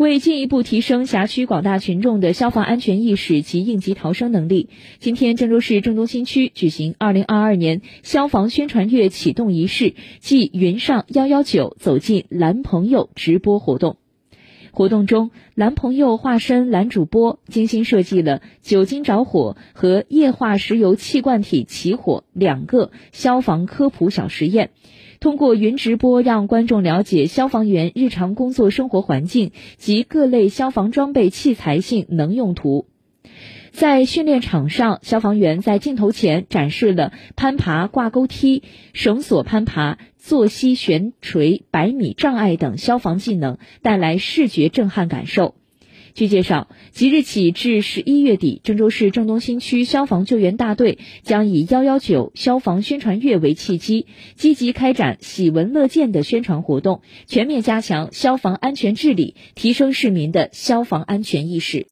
为进一步提升辖区广大群众的消防安全意识及应急逃生能力，今天郑州市郑东新区举行2022年消防宣传月启动仪式暨“云上幺幺九，走进蓝朋友”直播活动。活动中，蓝朋友化身蓝主播，精心设计了酒精着火和液化石油气罐体起火两个消防科普小实验。通过云直播，让观众了解消防员日常工作生活环境及各类消防装备器材性能用途。在训练场上，消防员在镜头前展示了攀爬挂钩梯、绳索攀爬、坐膝悬垂百米障碍等消防技能，带来视觉震撼感受。据介绍，即日起至十一月底，郑州市郑东新区消防救援大队将以“幺幺九”消防宣传月为契机，积极开展喜闻乐见的宣传活动，全面加强消防安全治理，提升市民的消防安全意识。